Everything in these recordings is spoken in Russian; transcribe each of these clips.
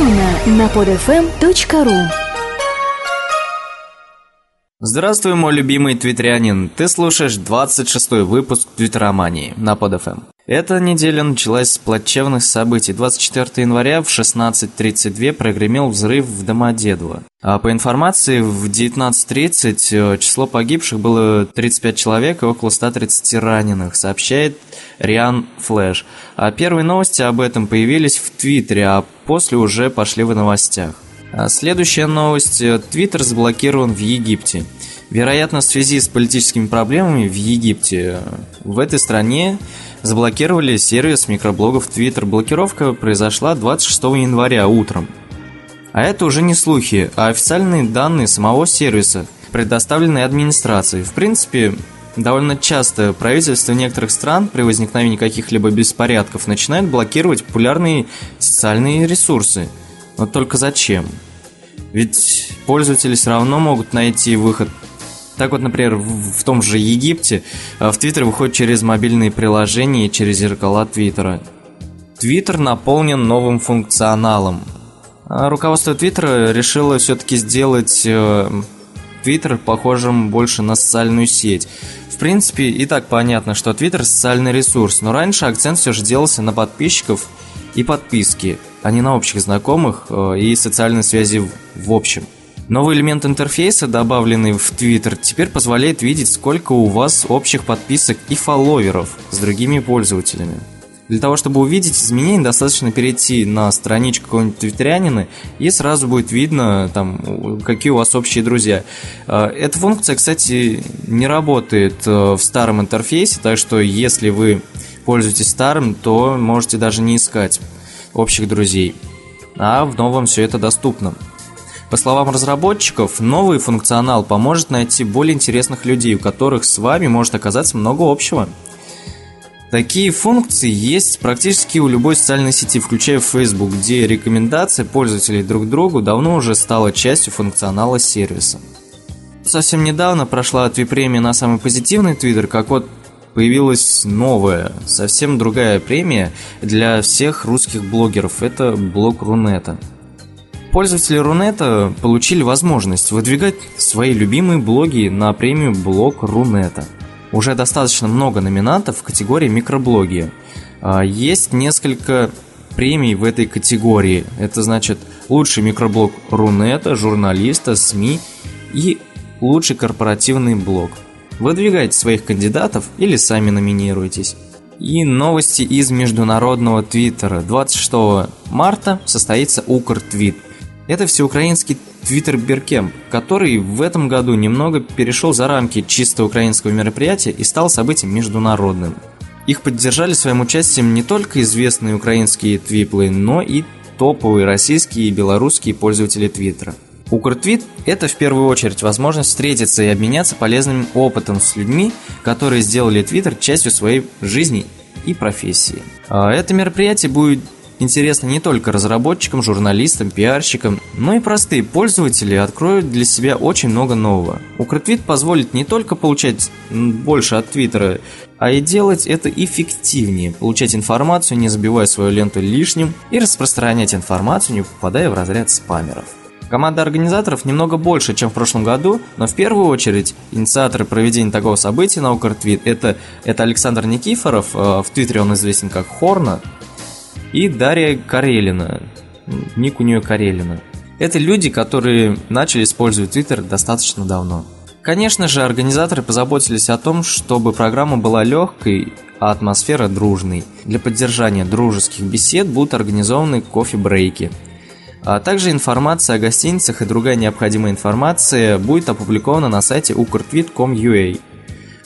Твиттер-зона на podfm.ru Здравствуй, мой любимый твитрянин. Ты слушаешь 26-й выпуск Твиттеромании на PodFM. Эта неделя началась с плачевных событий. 24 января в 16.32 прогремел взрыв в Домодедово. А по информации, в 19.30 э, число погибших было 35 человек и около 130 раненых, сообщает Риан Флэш. А первые новости об этом появились в Твиттере, а после уже пошли в новостях. А следующая новость. Твиттер заблокирован в Египте. Вероятно, в связи с политическими проблемами в Египте в этой стране заблокировали сервис микроблогов Twitter. Блокировка произошла 26 января утром. А это уже не слухи, а официальные данные самого сервиса, предоставленные администрацией. В принципе, довольно часто правительства некоторых стран при возникновении каких-либо беспорядков начинают блокировать популярные социальные ресурсы – но только зачем? Ведь пользователи все равно могут найти выход. Так вот, например, в том же Египте э, в Твиттер выходит через мобильные приложения и через зеркала Твиттера. Твиттер наполнен новым функционалом. А руководство Твиттера решило все-таки сделать э, Твиттер похожим больше на социальную сеть. В принципе, и так понятно, что Твиттер социальный ресурс, но раньше акцент все же делался на подписчиков и подписки – а не на общих знакомых э, и социальной связи в общем. Новый элемент интерфейса, добавленный в Twitter, теперь позволяет видеть, сколько у вас общих подписок и фолловеров с другими пользователями. Для того, чтобы увидеть изменения, достаточно перейти на страничку какого-нибудь твиттерянина, и сразу будет видно, там, какие у вас общие друзья. Э, эта функция, кстати, не работает э, в старом интерфейсе, так что если вы пользуетесь старым, то можете даже не искать общих друзей. А в новом все это доступно. По словам разработчиков, новый функционал поможет найти более интересных людей, у которых с вами может оказаться много общего. Такие функции есть практически у любой социальной сети, включая Facebook, где рекомендация пользователей друг другу давно уже стала частью функционала сервиса. Совсем недавно прошла твит-премия на самый позитивный твиттер, как вот появилась новая, совсем другая премия для всех русских блогеров. Это блог Рунета. Пользователи Рунета получили возможность выдвигать свои любимые блоги на премию блог Рунета. Уже достаточно много номинантов в категории микроблоги. А, есть несколько премий в этой категории. Это значит лучший микроблог Рунета, журналиста, СМИ и лучший корпоративный блог – Выдвигайте своих кандидатов или сами номинируйтесь. И новости из международного твиттера. 26 марта состоится Укртвит. Это всеукраинский твиттер Биркем, который в этом году немного перешел за рамки чисто украинского мероприятия и стал событием международным. Их поддержали своим участием не только известные украинские твиплы, но и топовые российские и белорусские пользователи твиттера. Укртвит – это в первую очередь возможность встретиться и обменяться полезным опытом с людьми, которые сделали Твиттер частью своей жизни и профессии. А это мероприятие будет интересно не только разработчикам, журналистам, пиарщикам, но и простые пользователи откроют для себя очень много нового. Укртвит позволит не только получать больше от Твиттера, а и делать это эффективнее, получать информацию, не забивая свою ленту лишним, и распространять информацию, не попадая в разряд спамеров. Команда организаторов немного больше, чем в прошлом году, но в первую очередь инициаторы проведения такого события на Укртвит это, это Александр Никифоров, э, в Твиттере он известен как Хорна, и Дарья Карелина, ник у нее Карелина. Это люди, которые начали использовать Твиттер достаточно давно. Конечно же, организаторы позаботились о том, чтобы программа была легкой, а атмосфера дружной. Для поддержания дружеских бесед будут организованы кофе-брейки – а также информация о гостиницах и другая необходимая информация будет опубликована на сайте ukrtweet.com.ua.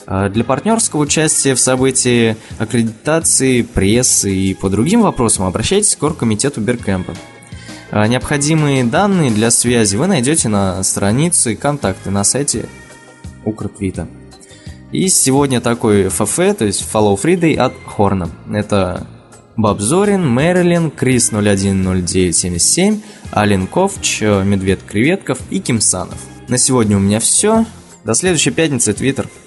А для партнерского участия в событии аккредитации, прессы и по другим вопросам обращайтесь к оргкомитету Беркэмпа. А необходимые данные для связи вы найдете на странице контакты на сайте Укртвита. И сегодня такой ФФ, то есть Follow Friday от Хорна. Это Баб Зорин, Мэрилин, Крис 010977, Ален Ковч, Медведь Креветков и Кимсанов. На сегодня у меня все. До следующей пятницы, Твиттер.